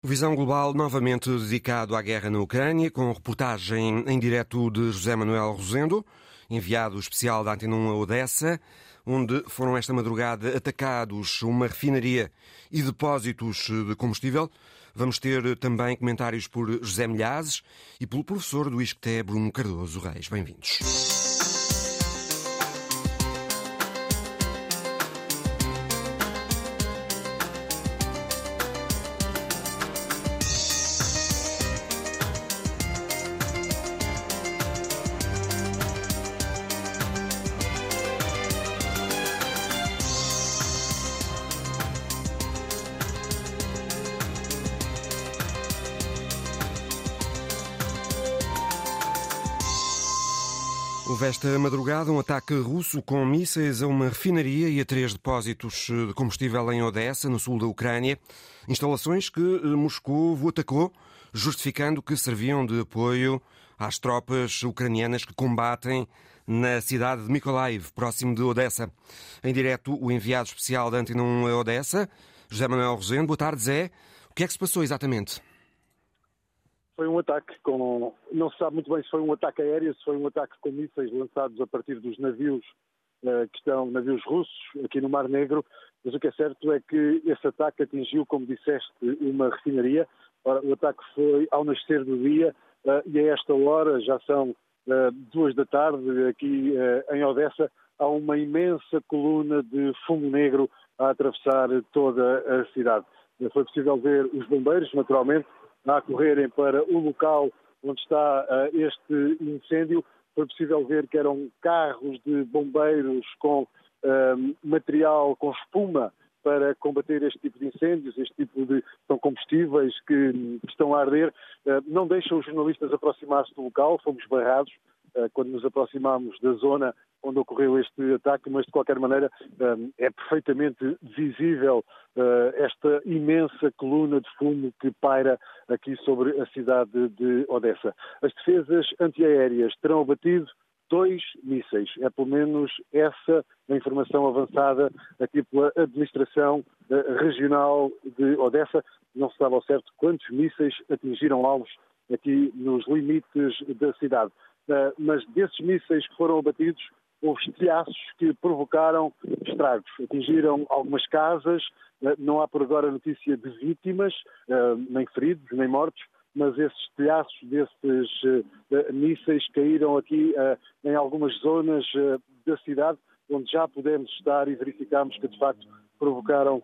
Visão Global novamente dedicado à guerra na Ucrânia, com reportagem em direto de José Manuel Rosendo, enviado especial da Antena 1 a Odessa, onde foram esta madrugada atacados uma refinaria e depósitos de combustível. Vamos ter também comentários por José Milhazes e pelo professor do ISCTE, Bruno Cardoso Reis. Bem-vindos. Esta madrugada um ataque russo com mísseis a uma refinaria e a três depósitos de combustível em Odessa, no sul da Ucrânia. Instalações que Moscou atacou, justificando que serviam de apoio às tropas ucranianas que combatem na cidade de Mykolaiv, próximo de Odessa. Em direto, o enviado especial da Antena 1 a Odessa, José Manuel Rosendo. Boa tarde, Zé. O que é que se passou exatamente? Foi um ataque com. Não se sabe muito bem se foi um ataque aéreo, se foi um ataque com mísseis lançados a partir dos navios uh, que estão, navios russos, aqui no Mar Negro, mas o que é certo é que esse ataque atingiu, como disseste, uma refinaria. Ora, o ataque foi ao nascer do dia uh, e a esta hora, já são uh, duas da tarde, aqui em Odessa, há uma imensa coluna de fumo negro a atravessar toda a cidade. Foi possível ver os bombeiros, naturalmente, a correrem para o local onde está uh, este incêndio. Foi possível ver que eram carros de bombeiros com uh, material, com espuma para combater este tipo de incêndios, este tipo de são combustíveis que, que estão a arder. Uh, não deixam os jornalistas aproximar-se do local, fomos barrados quando nos aproximámos da zona onde ocorreu este ataque, mas de qualquer maneira é perfeitamente visível eh, esta imensa coluna de fumo que paira aqui sobre a cidade de Odessa. As defesas antiaéreas terão abatido dois mísseis. É pelo menos essa a informação avançada aqui pela administração eh, regional de Odessa. Não se sabe ao certo quantos mísseis atingiram alvos aqui nos limites da cidade. Mas desses mísseis que foram abatidos, houve estilhaços que provocaram estragos. Atingiram algumas casas, eh, não há por agora notícia de vítimas, eh, nem feridos, nem mortos, mas esses telhaços desses mísseis caíram aqui em algumas zonas da cidade, onde já pudemos estar e verificamos que, de facto, provocaram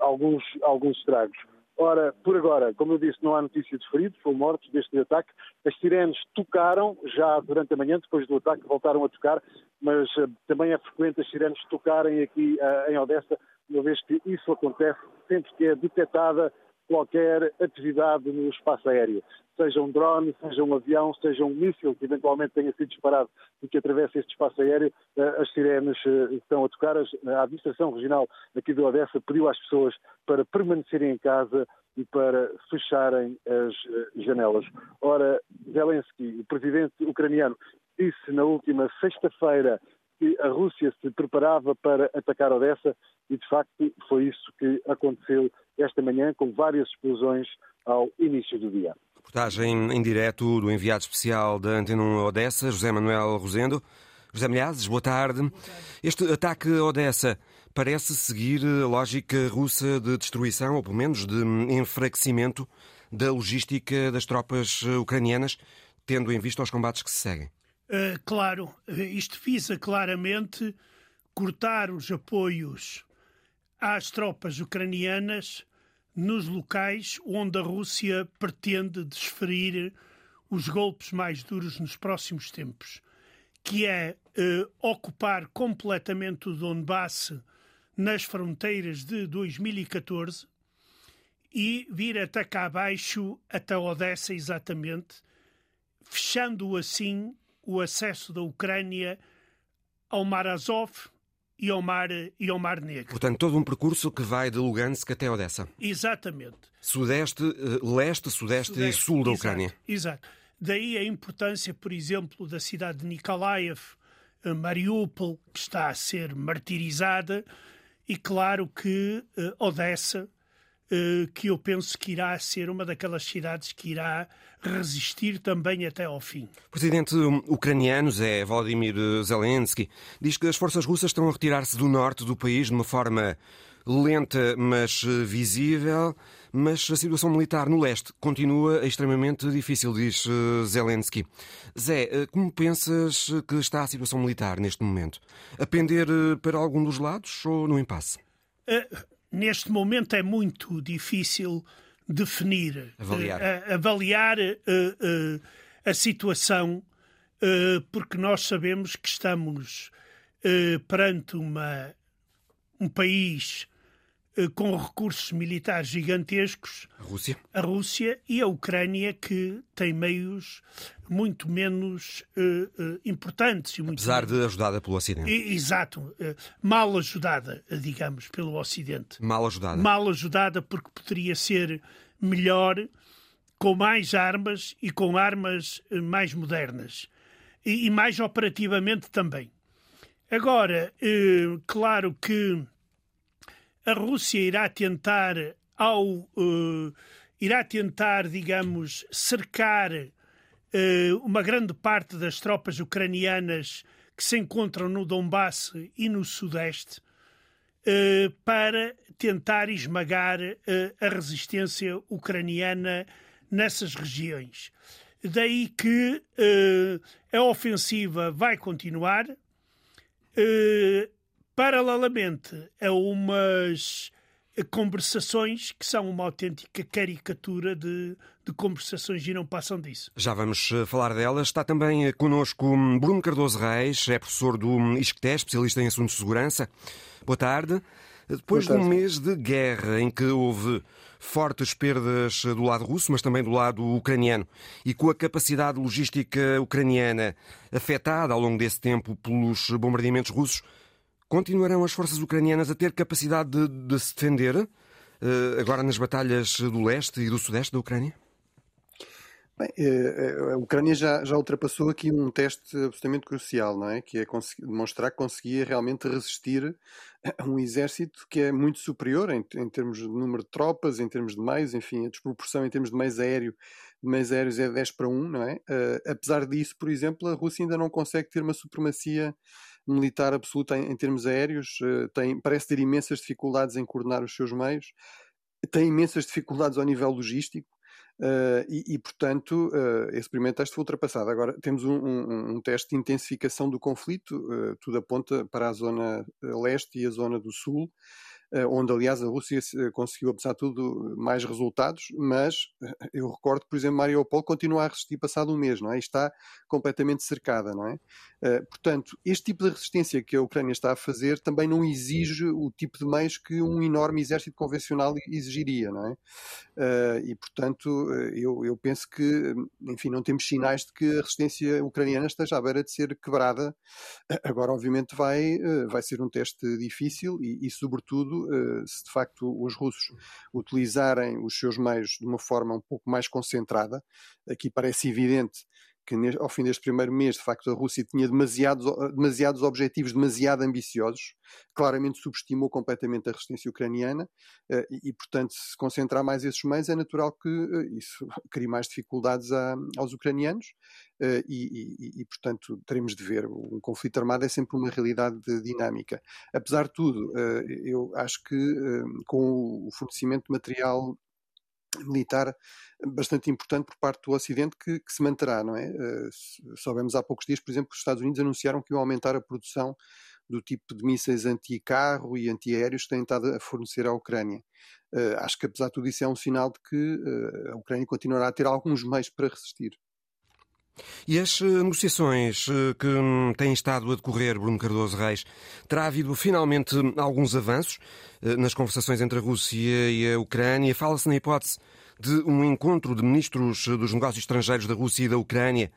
alguns, alguns estragos. Ora, por agora, como eu disse, não há notícia de feridos ou mortos deste ataque. As sirenes tocaram já durante a manhã, depois do ataque voltaram a tocar, mas uh, também é frequente as sirenes tocarem aqui uh, em Odessa, uma vez que isso acontece sempre que é detectada qualquer atividade no espaço aéreo, seja um drone, seja um avião, seja um míssil que eventualmente tenha sido disparado e que atravesse este espaço aéreo, eh, as sirenes eh, estão a tocar. A administração regional aqui de Odessa pediu às pessoas para permanecerem em casa e para fecharem as eh, janelas. Ora, Zelensky, o presidente ucraniano, disse na última sexta-feira que a Rússia se preparava para atacar Odessa e, de facto, foi isso que aconteceu esta manhã, com várias explosões ao início do dia. Reportagem em direto do enviado especial da Antena 1 Odessa, José Manuel Rosendo. José Milhazes, boa tarde. boa tarde. Este ataque a Odessa parece seguir a lógica russa de destruição, ou pelo menos de enfraquecimento da logística das tropas ucranianas, tendo em vista os combates que se seguem. Uh, claro, isto visa claramente cortar os apoios às tropas ucranianas nos locais onde a Rússia pretende desferir os golpes mais duros nos próximos tempos, que é eh, ocupar completamente o Donbass nas fronteiras de 2014 e vir até cá abaixo, até Odessa exatamente, fechando assim o acesso da Ucrânia ao Mar Azov, e ao Mar, e ao mar Negro. Portanto, todo um percurso que vai de Lugansk até Odessa. Exatamente. Sudeste, eh, leste, sudeste, sudeste e sul da Ucrânia. Exato. Daí a importância, por exemplo, da cidade de Nikolaev, eh, Mariupol, que está a ser martirizada, e claro que uh, Odessa, que eu penso que irá ser uma daquelas cidades que irá resistir também até ao fim. Presidente ucraniano, Zé Volodymyr Zelensky, diz que as forças russas estão a retirar-se do norte do país de uma forma lenta, mas visível. Mas a situação militar no leste continua extremamente difícil, diz Zelensky. Zé, como pensas que está a situação militar neste momento? A pender para algum dos lados ou no impasse? Uh neste momento é muito difícil definir, avaliar, uh, avaliar uh, a situação, porque nós sabemos que estamos perante uma, um país com recursos militares gigantescos. A Rússia. A Rússia e a Ucrânia, que tem meios muito menos uh, uh, importantes. E muito Apesar de ajudada pelo Ocidente. E, exato. Uh, mal ajudada, digamos, pelo Ocidente. Mal ajudada. Mal ajudada porque poderia ser melhor, com mais armas e com armas mais modernas. E, e mais operativamente também. Agora, claro que a Rússia irá tentar ao irá tentar, digamos, cercar eh, uma grande parte das tropas ucranianas que se encontram no Donbass e no Sudeste eh, para tentar esmagar a resistência ucraniana nessas regiões. Daí que a ofensiva vai continuar, paralelamente a umas conversações que são uma autêntica caricatura de, de conversações e não passam disso. Já vamos eh, falar delas. Está também eh, connosco hum, Bruno Cardoso Reis, é professor do hum, ISCTE, especialista em assuntos de segurança. Boa tarde. Depois Boa tarde. de um mês de guerra em que houve fortes perdas do lado russo, mas também do lado ucraniano, e com a capacidade logística ucraniana afetada ao longo desse tempo pelos bombardeamentos russos, Continuarão as forças ucranianas a ter capacidade de, de se defender uh, agora nas batalhas do leste e do sudeste da Ucrânia? Bem, eh, eh, a Ucrânia já, já ultrapassou aqui um teste absolutamente crucial, não é? Que é demonstrar que conseguia realmente resistir a um exército que é muito superior em, em termos de número de tropas, em termos de meios, enfim, a desproporção em termos de meios aéreo, aéreos é 10 para 1, não é? Uh, apesar disso, por exemplo, a Rússia ainda não consegue ter uma supremacia militar absoluta em, em termos aéreos, uh, tem, parece ter imensas dificuldades em coordenar os seus meios, tem imensas dificuldades ao nível logístico, Uh, e, e, portanto, uh, esse primeiro teste foi ultrapassado. Agora temos um, um, um teste de intensificação do conflito, uh, tudo aponta para a zona leste e a zona do sul, eh, onde aliás a Rússia eh, conseguiu, apesar de tudo, mais resultados, mas eh, eu recordo que, por exemplo, Mariupol continua a resistir passado um mês, não é? E está completamente cercada, não é? Portanto, este tipo de resistência que a Ucrânia está a fazer também não exige o tipo de meios que um enorme exército convencional exigiria, não é? E, portanto, eu, eu penso que, enfim, não temos sinais de que a resistência ucraniana esteja à beira de ser quebrada. Agora, obviamente, vai, vai ser um teste difícil e, e sobretudo, eh, se de facto os russos utilizarem os seus meios de uma forma um pouco mais concentrada. Aqui parece evidente que ao fim deste primeiro mês, de facto, a Rússia tinha demasiados, demasiados objetivos demasiado ambiciosos, claramente subestimou completamente a resistência ucraniana eh, e, portanto, se concentrar mais esses meios, é natural que eh, isso crie mais dificuldades aos ucranianos e, e, e, portanto, teremos de ver. Um conflito armado é sempre uma realidade dinâmica. Apesar de tudo, eh, eu acho que com o fornecimento de material militar bastante importante por parte do Ocidente que, que se manterá, não é? Uh, soubemos há poucos dias, por exemplo, que os Estados Unidos anunciaram que iam aumentar a produção do tipo de mísseis anti-carro e antiaéreos que têm estado a fornecer à Ucrânia. Uh, acho que, apesar de tudo isso, é um sinal de que uh, a Ucrânia continuará a ter alguns meios para resistir. E as negociações que hum, têm estado a decorrer, Bruno Cardoso Reis, terá havido finalmente alguns avanços nas conversações entre a Rússia e a Ucrânia? Fala-se na hipótese de um encontro de ministros dos negócios estrangeiros da Rússia e da Ucrânia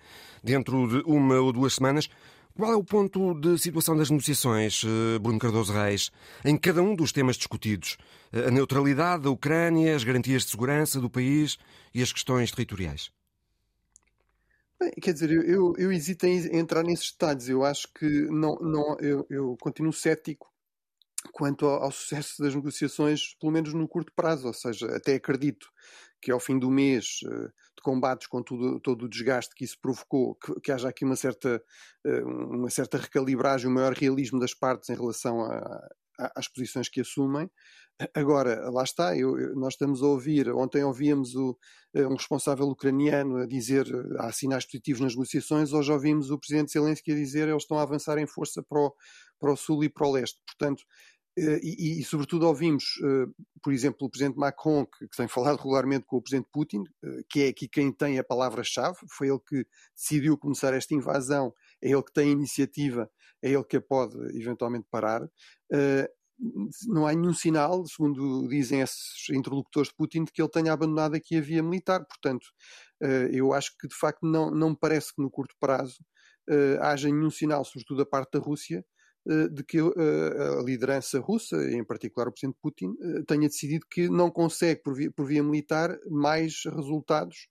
dentro de uma ou duas semanas. Qual é o ponto de situação das negociações, eh, Bruno Cardoso Reis, em cada um dos temas discutidos? Eh, a neutralidade da Ucrânia, as garantias de segurança do país e as questões territoriais? Bem, quer dizer, eu, eu hesito em entrar nesses detalhes. Eu acho que não, não eu, eu continuo cético quanto ao, ao, sucesso das negociações, pelo menos no curto prazo. Ou seja, até acredito que ao fim do mês uh, de combates, com tudo, todo o desgaste que isso provocou, que, que haja aqui uma certa, uh, uma certa recalibragem, um maior realismo das partes em relação a, às posições que assumem. Agora, lá está, eu, nós estamos a ouvir, ontem ouvíamos o, eh, um responsável ucraniano a dizer há sinais positivos nas negociações, hoje ouvimos o presidente Zelensky a dizer eles estão a avançar em força para o, para o sul e para o leste. Portanto, eh, e, e, sobretudo ouvimos, eh, por exemplo, o presidente Macron, que, que, tem falado regularmente com o presidente Putin, que é aqui quem tem a palavra-chave, foi ele que decidiu começar esta invasão, é ele que tem a iniciativa, é ele que a pode eventualmente parar não há nenhum sinal, segundo dizem esses interlocutores de Putin, de que ele tenha abandonado aqui a via militar. Portanto, eh, eu acho que de facto não, não me parece que no curto prazo eh, haja nenhum sinal, sobretudo da parte da Rússia, eh, de que a liderança russa, em particular o presidente Putin, tenha decidido que não consegue, por via, por via militar, mais resultados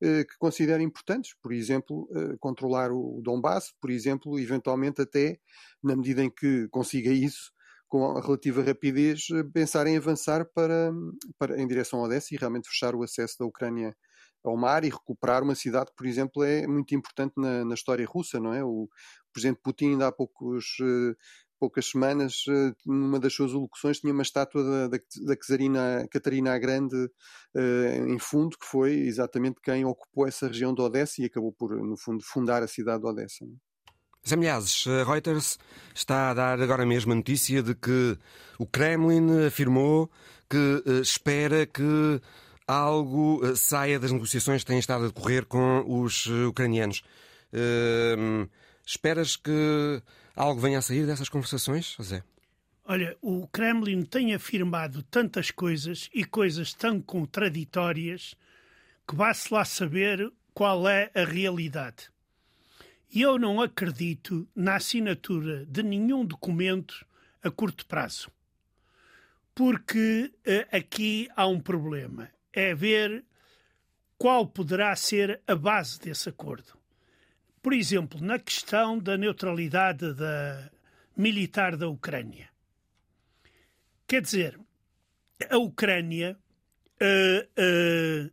que considera importantes, por exemplo, controlar o Donbass, por exemplo, eventualmente até, na medida em que consiga isso, com relativa rapidez, eh, pensar em avançar para, para, em direção a Odessa e realmente fechar o acesso da Ucrânia ao mar e recuperar uma cidade por exemplo, é muito importante na, na história russa, não é? O presidente Putin, ainda há poucos, poucas semanas, uh, numa das suas locuções, tinha uma estátua da, da, da Catarina a Grande uh, em fundo, que foi exatamente quem ocupou essa região de Odessa e acabou por, no fundo, fundar a cidade de Odessa. Zé a Reuters está a dar agora mesmo a notícia de que o Kremlin afirmou que uh, espera que algo uh, saia das negociações que têm estado a decorrer com os uh, ucranianos. esperas que algo venha a sair dessas conversações, Zé? Olha, o Kremlin tem afirmado tantas coisas e coisas tão contraditórias que vá-se lá saber qual é a realidade. E eu não acredito na assinatura de nenhum documento a curto prazo. Porque uh, aqui há um problema. É ver qual poderá ser a base desse acordo. Por exemplo, na questão da neutralidade da, militar da Ucrânia. Quer dizer, a Ucrânia uh, uh,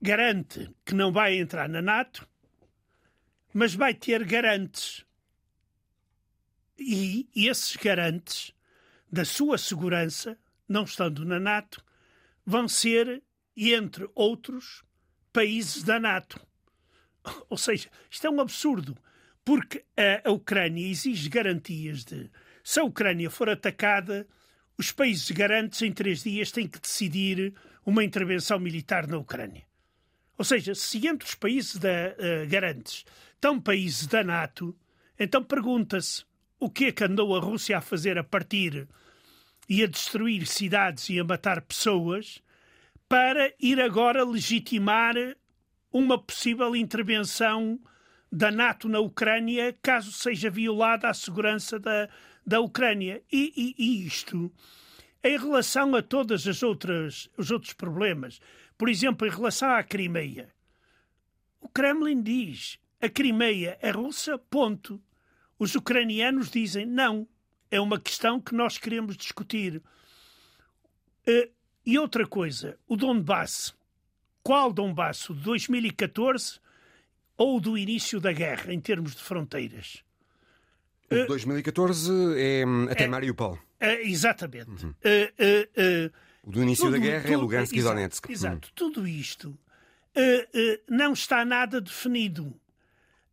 garante que não vai entrar na NATO mas vai ter garantes. E esses garantes da sua segurança, não estando na NATO, vão ser, entre outros, países da NATO. Ou seja, isto é um absurdo, porque a, Ucrânia exige garantias de se a Ucrânia for atacada, os países garantes em três dias têm que decidir uma intervenção militar na Ucrânia. Ou seja, se entre os países da, uh, garantes estão países da NATO, então pergunta-se o que é que andou a Rússia a fazer a partir e a destruir cidades e a matar pessoas para ir agora legitimar uma possível intervenção da NATO na Ucrânia caso seja violada a segurança da, da Ucrânia. E, e, e isto em relação a todos os outros problemas. Por exemplo, em relação à Crimeia. O Kremlin diz a Crimeia é russa, ponto. Os ucranianos dizem não, é uma questão que nós queremos discutir. Uh, e outra coisa, o Donbass. Qual Donbass? O de 2014 ou do início da guerra, em termos de fronteiras? O de 2014 é hum, até é, Mariupol. É, exatamente. Uhum. Uh, uh, o do início tudo, da guerra é tudo, é Lugansk e Donetsk. Exato. Hum. Tudo isto não está nada definido.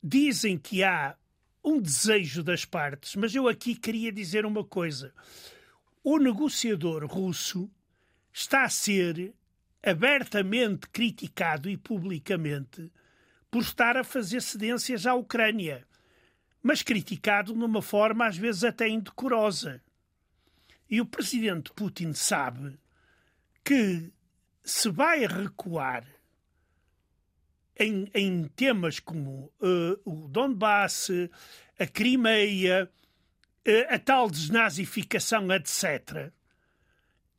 Dizem que há um desejo das partes, mas eu aqui queria dizer uma coisa. O negociador russo está a ser abertamente criticado e publicamente por estar a fazer cedências à Ucrânia, mas criticado numa forma às vezes até indecorosa. E o presidente Putin sabe que se vai recuar em, em temas como uh, o Donbass, a Crimeia, uh, a tal desnazificação, etc.,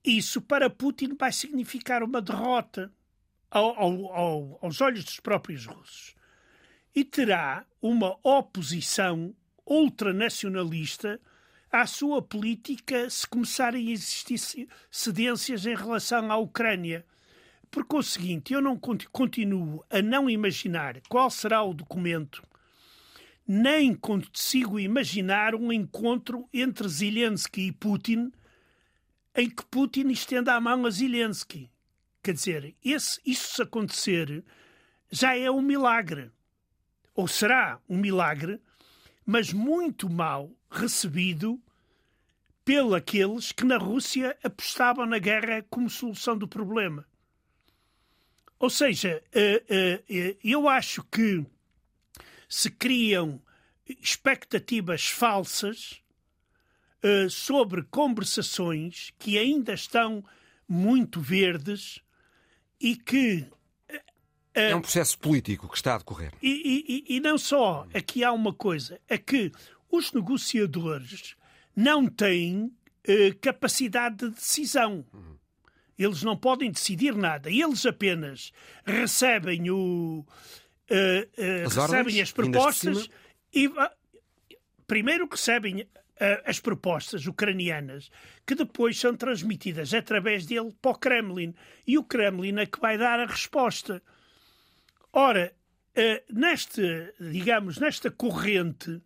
isso para Putin vai significar uma derrota ao, ao, ao, aos olhos dos próprios russos. E terá uma oposição ultranacionalista à sua política se começarem a existir cedências em relação à Ucrânia. Porque o seguinte, eu não continuo a não imaginar qual será o documento, nem consigo imaginar um encontro entre Zelensky e Putin em que Putin estenda a mão a Zelensky. Quer dizer, esse, isso se acontecer já é um milagre. Ou será um milagre, mas muito mal recebido pelos aqueles que na Rússia apostavam na guerra como solução do problema. Ou seja, eh, eh, eh, eu acho que se criam expectativas falsas sobre conversações que ainda estão muito verdes e que é um processo político que está a decorrer. E, e, e, não só. Aqui há uma coisa: é que os negociadores não têm uh, capacidade de decisão. Eles não podem decidir nada. Eles apenas recebem o. Uh, uh, as recebem ordens, as propostas e primeiro recebem as propostas ucranianas que depois são transmitidas através dele para o Kremlin e o Kremlin é que vai dar a resposta. Ora, neste, digamos, nesta corrente,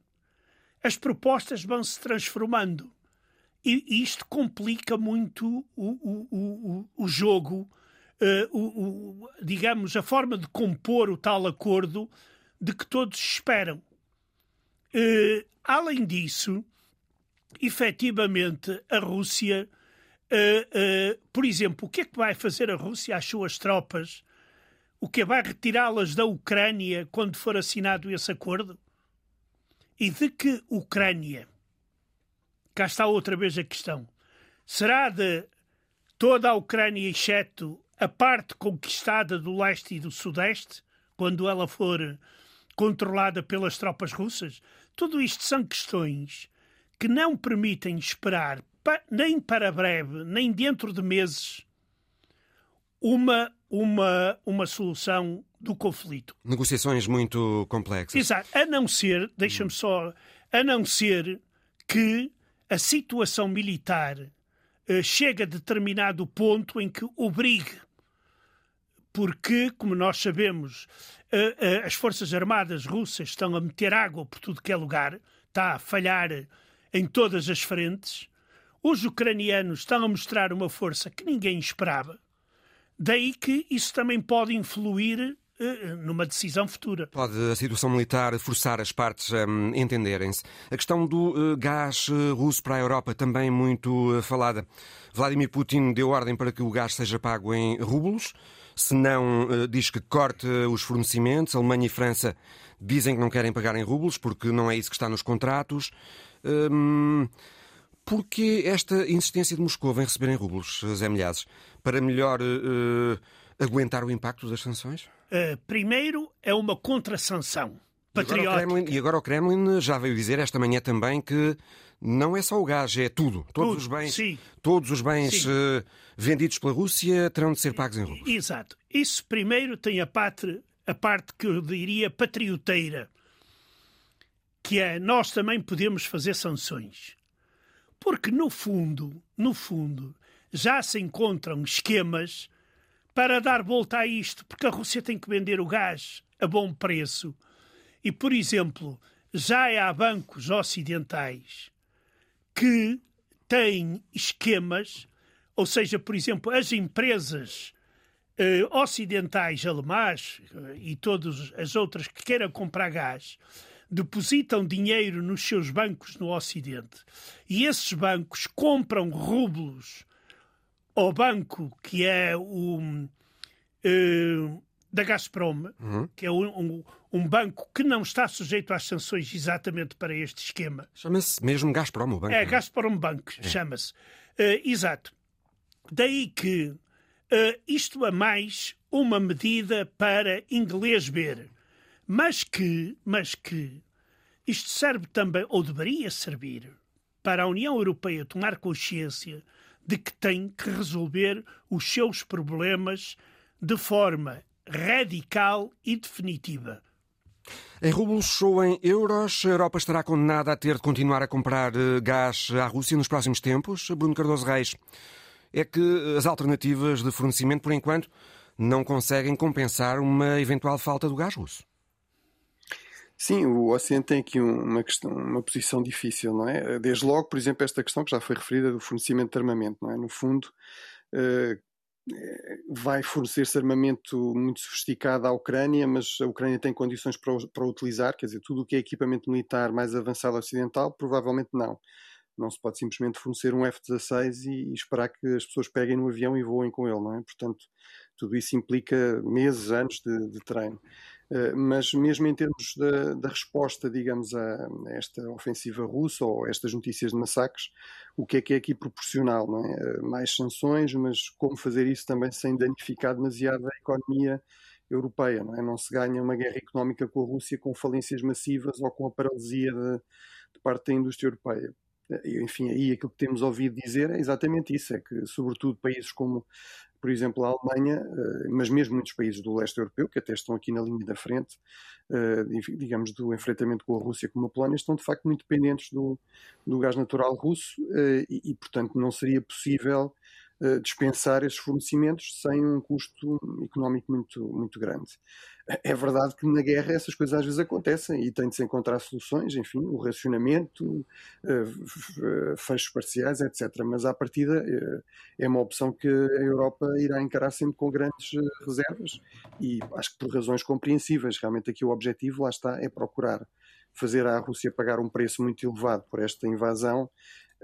as propostas vão se transformando. E isto complica muito o, o, o, o jogo, o, digamos, a forma de compor o tal acordo de que todos esperam. Uh, além disso, efetivamente, a Rússia, uh, por exemplo, o que é que vai fazer a Rússia às suas tropas? O que vai retirá-las da Ucrânia quando for assinado esse acordo? E de que Ucrânia? Cá está outra vez a questão. Será de toda a Ucrânia, exceto a parte conquistada do leste e do sudeste, quando ela for controlada pelas tropas russas? Tudo isto são questões que não permitem esperar nem para breve, nem dentro de meses, uma, uma, uma solução do conflito. Negociações muito complexas. Exato. A não ser, deixa-me só, a não ser que a situação militar uh, chegue a determinado ponto em que obrigue porque, como nós sabemos, uh, uh, as Forças Armadas russas estão a meter água por tudo que é lugar, está a falhar em todas as frentes. Os ucranianos estão a mostrar uma força que ninguém esperava. Daí que isso também pode influir eh, numa decisão futura. Pode a situação militar forçar as partes a um, entenderem-se. A questão do uh, gás uh, russo para a Europa também muito falada. Vladimir Putin deu ordem para que o gás seja pago em rublos, se não diz que corte os fornecimentos. A Alemanha e França dizem que não querem pagar em rublos porque não é isso que está nos contratos. Um, Porquê esta insistência de Moscou em receber em rublos, Zé Milhazes? Para melhor aguentar o impacto das sanções? Uh, primeiro, é uma contrasanção patriótica. E agora, Kremlin, e agora, o Kremlin, já veio dizer esta manhã também que não é só o gás, é tudo. Todos tudo, os bens, sim. Todos os bens uh, vendidos pela Rússia terão de ser pagos em rublos. Exato. Isso primeiro tem a parte, a parte que eu diria patrioteira, que é nós também podemos fazer sanções. Porque no fundo, no fundo, já se encontram esquemas para dar volta a isto, porque a Rússia tem que vender o gás a bom preço. E, por exemplo, já há bancos ocidentais que têm esquemas, ou seja, por exemplo, as empresas eh, ocidentais alemãs eh, e todas as outras que queiram comprar gás depositam dinheiro nos seus bancos no Ocidente e esses bancos compram rublos ao banco que é o uh, da Gazprom, uhum. que é um, um, um, banco que não está sujeito às sanções exatamente para este esquema. Chama-se mesmo Gazprom, o banco. É, é? Gazprom Bank, é. chama-se. Uh, exato. Daí que uh, isto é mais uma medida para inglês ver, mas que, mas que isto serve também, ou deveria servir, para a União Europeia tomar consciência de que tem que resolver os seus problemas de forma radical e definitiva. Em rublos ou em euros, a Europa estará condenada a ter de continuar a comprar eh, gás à Rússia nos próximos tempos? Bruno Cardoso Reis, é que as alternativas de fornecimento, por enquanto, não conseguem compensar uma eventual falta do gás russo. Sim, o Ocidente tem aqui uma questão, uma posição difícil, não é? Desde logo, por exemplo, esta questão que já foi referida do fornecimento de armamento, não é? No fundo, eh, vai fornecer-se armamento muito sofisticado à Ucrânia, mas a Ucrânia tem condições para, para utilizar, quer dizer, tudo o que é equipamento militar mais avançado ocidental, provavelmente não. Não se pode simplesmente fornecer um F-16 e, e, esperar que as pessoas peguem no avião e voem com ele, não é? Portanto, tudo isso implica meses, anos de, de treino. Eh, mas mesmo em termos da, da resposta, digamos, a, esta ofensiva russa ou estas notícias de massacres, o que é que é aqui proporcional? É? Eh, mais sanções, mas como fazer isso também sem danificar demasiado a economia europeia? Não, é? não se ganha uma guerra económica com a Rússia com falências massivas ou com a paralisia de, de parte da indústria europeia. Enfim, aí aquilo que temos ouvido dizer é exatamente isso: é que, sobretudo, países como por exemplo, a Alemanha, eh, mas mesmo muitos países do leste europeu, que até estão aqui na linha da frente, eh, digamos, do enfrentamento com a Rússia como a Polónia, estão de facto muito dependentes do, do gás natural russo eh, e, e, portanto, não seria possível dispensar esses fornecimentos sem um custo económico muito, muito grande. É verdade que na guerra essas coisas às vezes acontecem e tem de se encontrar soluções, enfim, o racionamento, fechos parciais, etc. Mas à partida é uma opção que a Europa irá encarar sempre com grandes reservas e acho que por razões compreensíveis. Realmente aqui o objetivo, lá está, é procurar fazer a Rússia pagar um preço muito elevado por esta invasão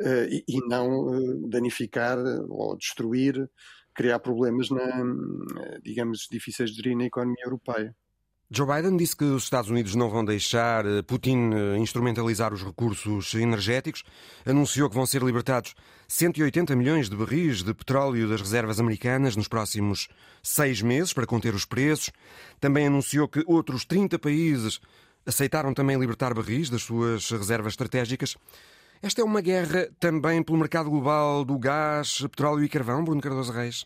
e, e, não uh, danificar ou destruir, criar problemas, na, digamos, difíceis de gerir na economia europeia. Joe Biden disse que os Estados Unidos não vão deixar eh, Putin instrumentalizar os recursos energéticos. Anunciou que vão ser libertados 180 milhões de barris de petróleo das reservas americanas nos próximos seis meses para conter os preços. Também anunciou que outros 30 países aceitaram também libertar barris das suas reservas estratégicas. Esta é uma guerra também pelo mercado global do gás, petróleo e carvão, Bruno Cardoso Reis?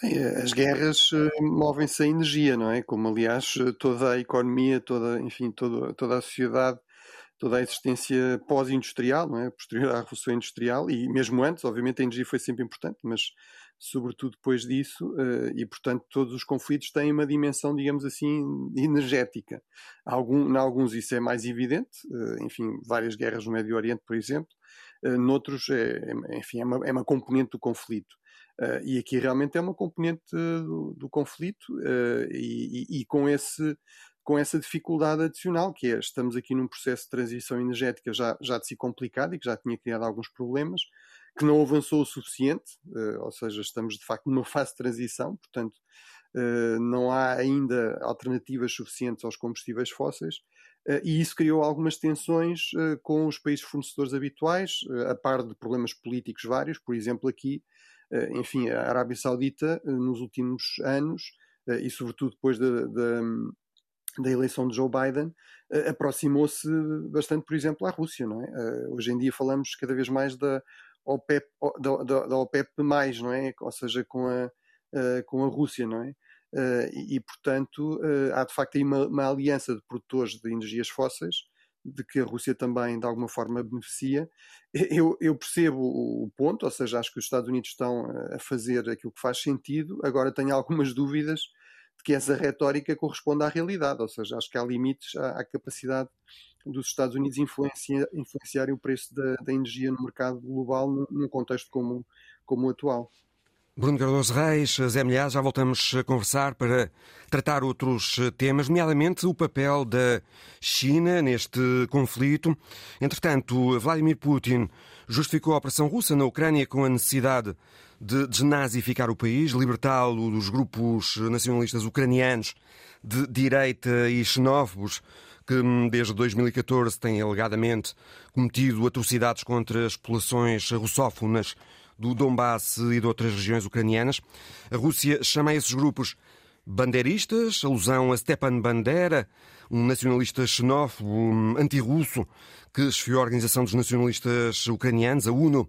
Bem, as guerras eh, movem-se a energia, não é? Como, aliás, toda a economia, toda, enfim, toda, toda a sociedade, toda a existência pós-industrial, é? Posterior à Revolução Industrial, e mesmo antes, obviamente, a energia foi sempre importante, mas sobretudo depois disso, eh, e portanto todos os conflitos têm uma dimensão, digamos assim, energética. Algum, em alguns isso é mais evidente, eh, enfim, várias guerras no Médio Oriente, por exemplo, eh, noutros, é, é, enfim, é uma, é uma componente do conflito. e aqui realmente é uma componente do, do conflito e, e, e com esse com essa dificuldade adicional, que é, estamos aqui num processo de transição energética já, já de si complicado e que já tinha criado alguns problemas, que não avançou o suficiente, uh, ou seja, estamos de facto numa fase de transição, portanto, uh, não há ainda alternativas suficientes aos combustíveis fósseis, uh, e isso criou algumas tensões com os países fornecedores habituais, a par de problemas políticos vários, por exemplo, aqui, enfim, a Arábia Saudita, nos últimos anos, e sobretudo depois da, da da eleição de Joe Biden uh, aproximou-se bastante, por exemplo, à Rússia, não é? Uh, hoje em dia falamos cada vez mais da OPEP, da, da, OPEP+, não é? Ou seja, com a, uh, com a Rússia, não é? E, portanto, há de facto aí uma, uma, aliança de produtores de energias fósseis, de que a Rússia também, de alguma forma, beneficia. Eu, eu percebo o ponto, ou seja, acho que os Estados Unidos estão a fazer aquilo que faz sentido, agora tenho algumas dúvidas que essa retórica corresponde à realidade, ou seja, acho que há limites à, à capacidade dos Estados Unidos influencia, influenciarem o preço da, da, energia no mercado global num, num contexto como, como o atual. Bruno Cardoso Reis, Zé Milhaz, já voltamos a conversar para tratar outros temas, nomeadamente o papel da China neste conflito. Entretanto, Vladimir Putin justificou a operação russa na Ucrânia com a necessidade de desnazificar o país, libertá-lo dos grupos nacionalistas ucranianos de direita e xenófobos que hum, desde 2014 têm alegadamente cometido atrocidades contra as populações russófonas do Donbass e de outras regiões ucranianas. A Rússia chama esses grupos bandeiristas, alusão a Stepan Bandera, um nacionalista xenófobo hum, anti-russo que esfiou a Organização dos Nacionalistas Ucranianos, a UNO,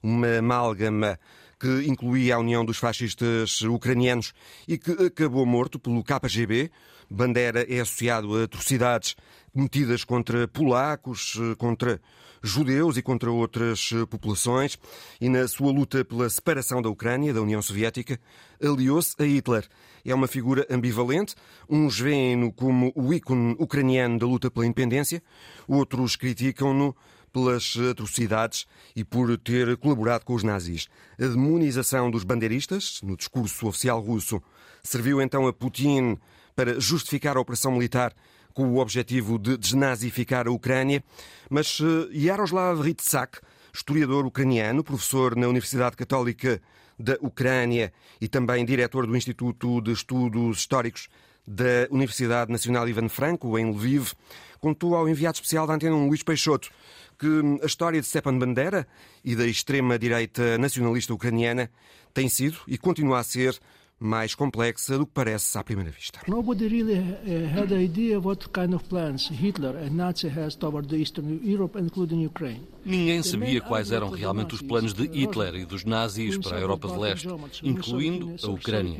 uma amálgama que incluía a União dos Fascistas Ucranianos e que acabou morto pelo KGB. Bandera é associado a atrocidades cometidas contra polacos, contra judeus e contra outras populações, e na sua luta pela separação da Ucrânia da União Soviética, aliou-se a Hitler. É uma figura ambivalente. Uns veem-no como o ícone ucraniano da luta pela independência, outros criticam-no pelas atrocidades e por ter colaborado com os nazis. A demonização dos bandeiristas, no discurso oficial russo, serviu então a Putin para justificar a operação militar com o objetivo de desnazificar a Ucrânia, mas eh, Yaroslav Ritsak, historiador ucraniano, professor na Universidade Católica da Ucrânia e também diretor do Instituto de Estudos Históricos da Universidade Nacional Ivan Franco, em Lviv, contou ao enviado especial da Antena Luís Peixoto que a história de Stepan Bandera e da extrema-direita nacionalista ucraniana tem sido e continua a ser mais complexa do que parece à primeira vista. Nobody really uh, had idea what kind of plans Hitler and Nazi has toward the Eastern Europe, including Ukraine. Ninguém sabia quais eram realmente os planos de Hitler e dos nazis para a Europa de Leste, incluindo a Ucrânia.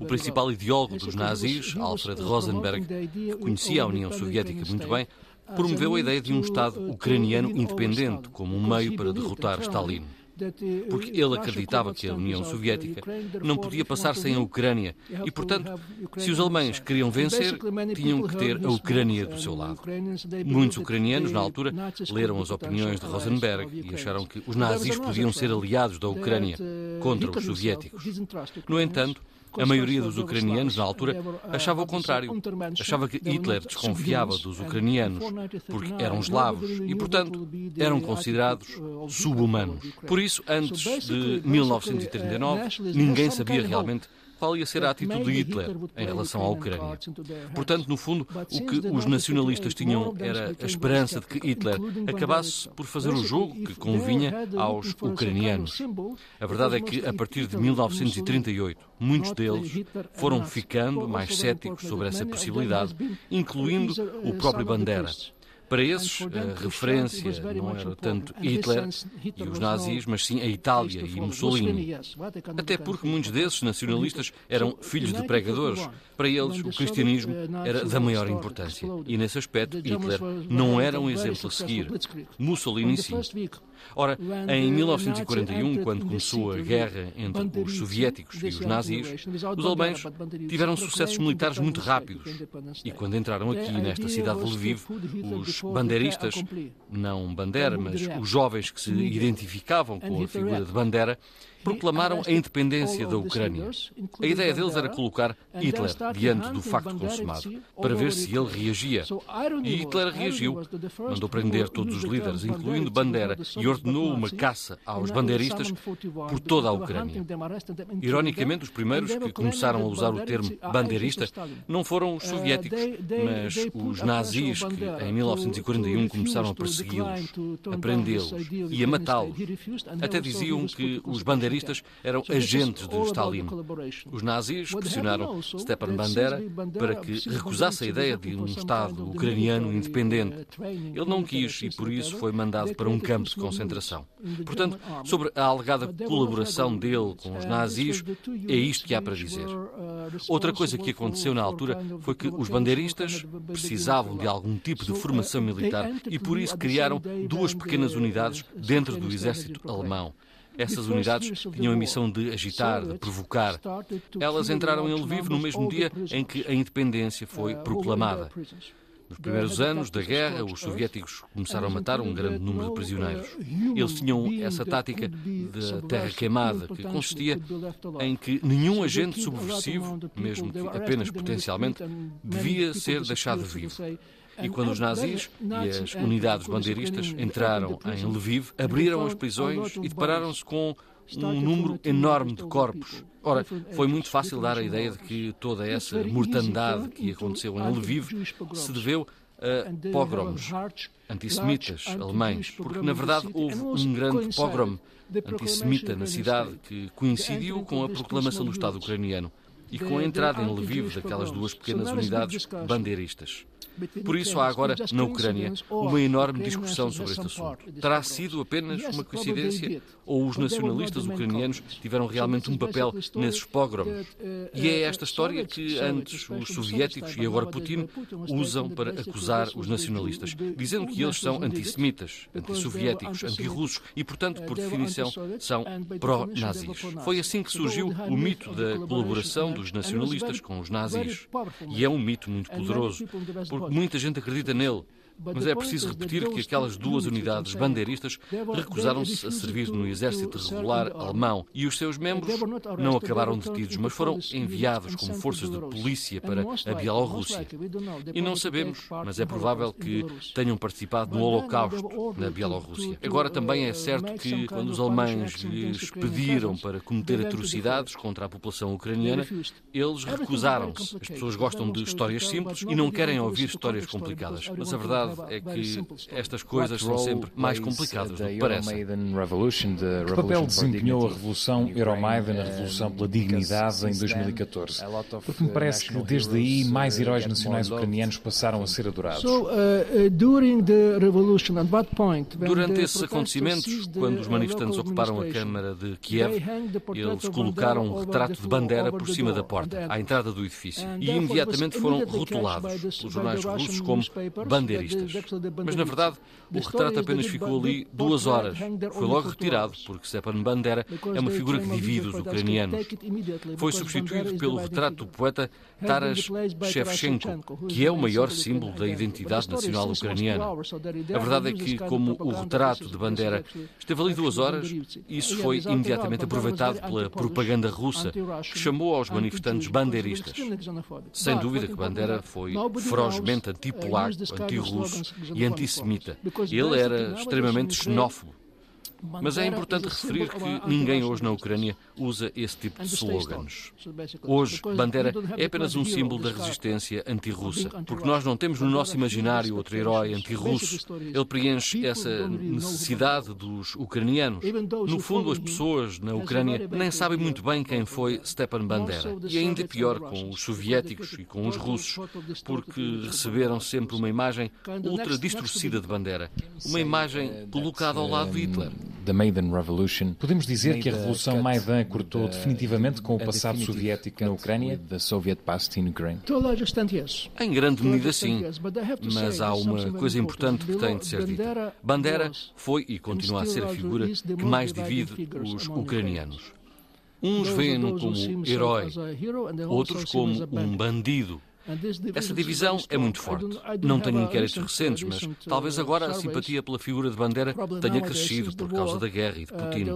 O principal ideólogo dos nazis, Alfred Rosenberg, que conhecia a União Soviética muito bem, promoveu a ideia de um Estado ucraniano independente como um meio para derrotar Stalin porque ele acreditava que a União Soviética não podia passar sem a Ucrânia e, portanto, se os alemães queriam vencer, tinham que ter a Ucrânia do seu lado. Muitos ucranianos, na altura, leram as opiniões de Rosenberg e acharam que os nazis podiam ser aliados da Ucrânia contra os soviéticos. No entanto, a maioria dos ucranianos, na altura, achava o contrário. Achava que Hitler desconfiava dos ucranianos porque eram eslavos e, portanto, eram considerados sub-humanos. Por isso, antes de 1939, ninguém sabia realmente qual ia ser a atitude de Hitler em relação à Ucrânia. Portanto, no fundo, o que os nacionalistas tinham era a esperança de que Hitler acabasse por fazer o jogo que convinha aos ucranianos. A verdade é que, a partir de 1938, muitos deles foram ficando mais céticos sobre essa possibilidade, incluindo o próprio Bandera. Para esses, a referência não era tanto Hitler e os nazis, mas sim a Itália e Mussolini. Até porque muitos desses nacionalistas eram filhos de pregadores. Para eles, o cristianismo era da maior importância. E nesse aspecto, Hitler não era um exemplo a seguir. Mussolini, sim. Ora, em 1941, quando começou a guerra entre os soviéticos e os nazis, os alemães tiveram sucessos militares muito rápidos. E quando entraram aqui nesta cidade de Lviv, os bandeiristas, não Bandera, mas os jovens que se identificavam com a figura de Bandera, proclamaram a independência da Ucrânia. A ideia deles era colocar Hitler diante do facto consumado, para ver se ele reagia. E Hitler reagiu. Mandou prender todos os líderes, incluindo Bandera, e ordenou uma caça aos bandeiristas por toda a Ucrânia. Ironicamente, os primeiros que começaram a usar o termo bandeirista não foram os soviéticos, mas os nazis que em 1941 começaram a persegui-los, a prendê-los e a matá-los. Até diziam que os bandeiristas eram agentes de Stalin. Os nazis pressionaram Stepan Bandera para que recusasse a ideia de um Estado ucraniano independente. Ele não quis e, por isso, foi mandado para um campo de concentração. Portanto, sobre a alegada colaboração dele com os nazis, é isto que há para dizer. Outra coisa que aconteceu na altura foi que os bandeiristas precisavam de algum tipo de formação militar e, por isso, criaram duas pequenas unidades dentro do exército alemão. Essas unidades tinham a missão de agitar, de provocar. Elas entraram em Lviv no mesmo dia em que a independência foi proclamada. Nos primeiros anos da guerra, os soviéticos começaram a matar um grande número de prisioneiros. Eles tinham essa tática da terra queimada, que consistia em que nenhum agente subversivo, mesmo que apenas potencialmente, devia ser deixado vivo. E quando os nazis e as unidades bandeiristas entraram em Lviv, abriram as prisões e depararam-se com um número enorme de corpos. Ora, foi muito fácil dar a ideia de que toda essa mortandade que aconteceu em Lviv se deveu a pogroms antissemitas alemães, porque na verdade houve um grande pogrom antissemita na cidade que coincidiu com a proclamação do Estado ucraniano e com a entrada em Lviv daquelas duas pequenas unidades bandeiristas. Por isso há agora, na Ucrânia, uma enorme discussão sobre este assunto. Terá sido apenas uma coincidência ou os nacionalistas ucranianos tiveram realmente um papel nesses pogroms? E é esta história que antes os soviéticos e agora Putin usam para acusar os nacionalistas, dizendo que eles são antissemitas, antissoviéticos, antirrussos e, portanto, por definição, são pró-nazis. Foi assim que surgiu o mito da colaboração dos nacionalistas com os nazis. E é um mito muito poderoso, porque muita gente acredita nele. Mas é preciso repetir que aquelas duas unidades bandeiristas recusaram-se a servir no exército regular alemão e os seus membros não acabaram detidos, mas foram enviados como forças de polícia para a Bielorrússia. E não sabemos, mas é provável que tenham participado no Holocausto na Bielorrússia. Agora também é certo que quando os alemães lhes pediram para cometer atrocidades contra a população ucraniana, eles recusaram-se. As pessoas gostam de histórias simples e não querem ouvir histórias complicadas. Mas a verdade verdade é que estas coisas são sempre mais complicadas do que parecem. Que papel desempenhou a Revolução Euromaidan, a Revolução pela Dignidade, em 2014? Porque me parece que desde aí mais heróis nacionais ucranianos passaram a ser adorados. Uh, uh, Durante esses acontecimentos, quando os manifestantes ocuparam a Câmara de Kiev, eles colocaram um retrato de bandeira por cima da porta, à entrada do edifício, e imediatamente foram rotulados pelos jornais russos como bandeiristas. Mas, na verdade, o retrato apenas ficou ali duas horas. Foi logo retirado, porque Stepan Bandera é uma figura que divide os ucranianos. Foi substituído pelo retrato do poeta Taras Shevchenko, que é o maior símbolo da identidade nacional ucraniana. A verdade é que, como o retrato de Bandera esteve ali duas horas, isso foi imediatamente aproveitado pela propaganda russa, que chamou aos manifestantes bandeiristas. Sem dúvida que Bandera foi ferozmente antipolaco, anti-russo e antissemita. Ele era extremamente xenófobo. Mas é importante referir que ninguém hoje na Ucrânia usa esse tipo de slogans. Hoje, Bandera é apenas um símbolo da resistência anti-russa, porque nós não temos no nosso imaginário outro herói anti-russo. Ele preenche essa necessidade dos ucranianos. No fundo, as pessoas na Ucrânia nem sabem muito bem quem foi Stepan Bandera. E ainda pior com os soviéticos e com os russos, porque receberam sempre uma imagem ultra distorcida de Bandera, uma imagem colocada ao lado de Hitler da Maidan Revolution, podemos dizer que a Revolução Maidan cortou definitivamente com o passado soviético na Ucrânia? Em grande medida, sim. Mas há uma coisa importante que tem de ser dita. Bandera foi e continua a ser a figura que mais divide os ucranianos. Uns veem-no como herói, outros como um bandido essa divisão é muito forte. Não tenho inquéritos recentes, mas talvez agora a simpatia pela figura de Bandera tenha crescido por causa da guerra e de Putin.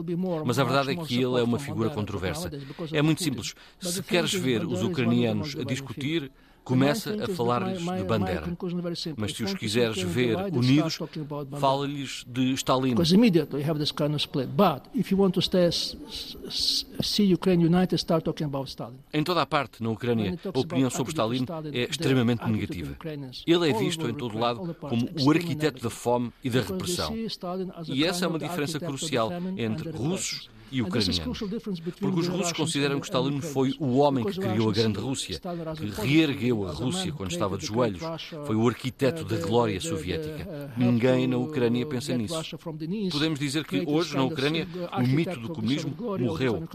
Mas a verdade é que ele é uma figura controversa. É muito simples. Se queres ver os ucranianos a discutir, começa a falar-lhes de Bandera. Mas se os quiseres ver unidos, fala-lhes de Stalin. Em toda a parte na Ucrânia, a opinião sobre Stalin é extremamente negativa. Ele é visto em todo lado como o arquiteto da fome e da repressão. E essa é uma diferença crucial entre russos e ucranianos. Porque os russos consideram que Stalin foi o homem que criou a grande Rússia, que reergueu a Rússia quando estava de joelhos, foi o arquiteto da glória soviética. Ninguém na Ucrânia pensa nisso. Podemos dizer que hoje, na Ucrânia, o mito do comunismo morreu.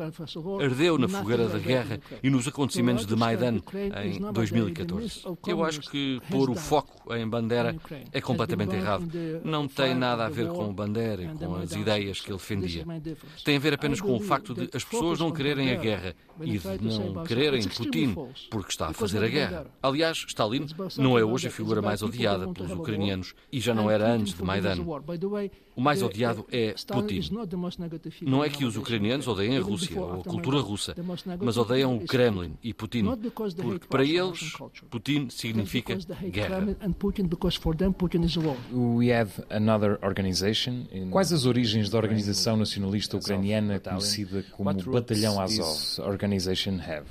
Ardeu na fogueira da guerra e nos acontecimentos de Maidan em 2014. Eu acho que pôr o foco em Bandera é completamente errado. Não tem nada a ver com Bandera e com as ideias que ele defendia. Tem a ver apenas com o facto de as pessoas não quererem a guerra e de não quererem Putin porque está a fazer a guerra. Aliás, Stalin não é hoje a figura mais odiada pelos ucranianos e já não era antes de Maidan. O mais odiado é Putin. Não é que os ucranianos odeiem a Rússia ou a cultura russa, mas odeiam o Kremlin e Putin, porque para eles Putin significa guerra. Quais as origens da organização nacionalista ucraniana ucraniana conhecida como Batalhão Azov Organization have?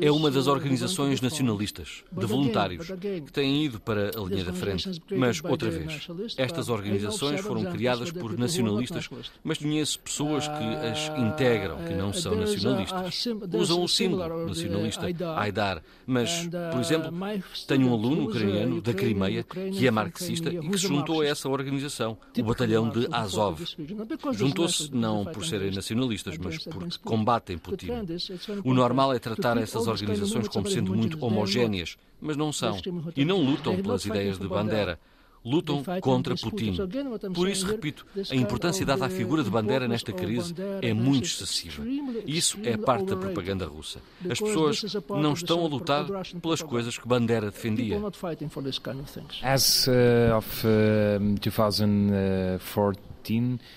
É uma das organizações nacionalistas, de voluntários, que têm ido para a linha da frente. Mas, outra vez, estas organizações foram criadas por nacionalistas, mas conheço pessoas que as integram, que não são nacionalistas. Usam o símbolo nacionalista, Aidar, mas, por exemplo, tenho um aluno ucraniano da Crimeia que é marxista e que se juntou a essa organização, o Batalhão de Azov. Juntou-se não por serem nacionalistas, mas porque combatem Putin. O normal é tratar essas organizações como sendo muito homogéneas, mas não são. E não lutam pelas ideias de Bandera lutam contra Putin. Por isso, repito, a importância dada à figura de Bandera nesta crise é muito excessiva. Isso é parte da propaganda russa. As pessoas não estão a lutar pelas coisas que Bandera defendia. As uh, of uh, 2014,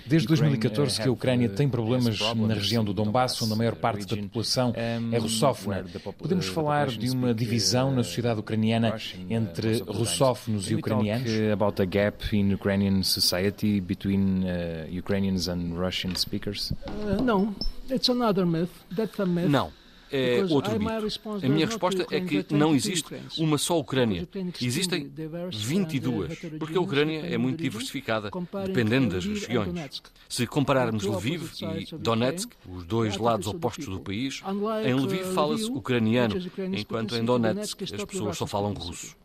Desde 2014 que a Ucrânia tem problemas na região do Donbass, onde a maior parte da população é russófona. Podemos falar de uma divisão na sociedade ucraniana entre russófonos e ucranianos? About a gap in Ukrainian society between uh, Ukrainians and Russian speakers? Uh, no, it's another myth. That's a myth. Não é outro mito. A minha resposta é que não existe uma só Ucrânia. Existem 22, porque a Ucrânia é muito diversificada, dependendo das regiões. Se compararmos Lviv e Donetsk, os dois lados opostos do país, em Lviv uh, fala-se ucraniano, enquanto em Donetsk as pessoas só falam russo.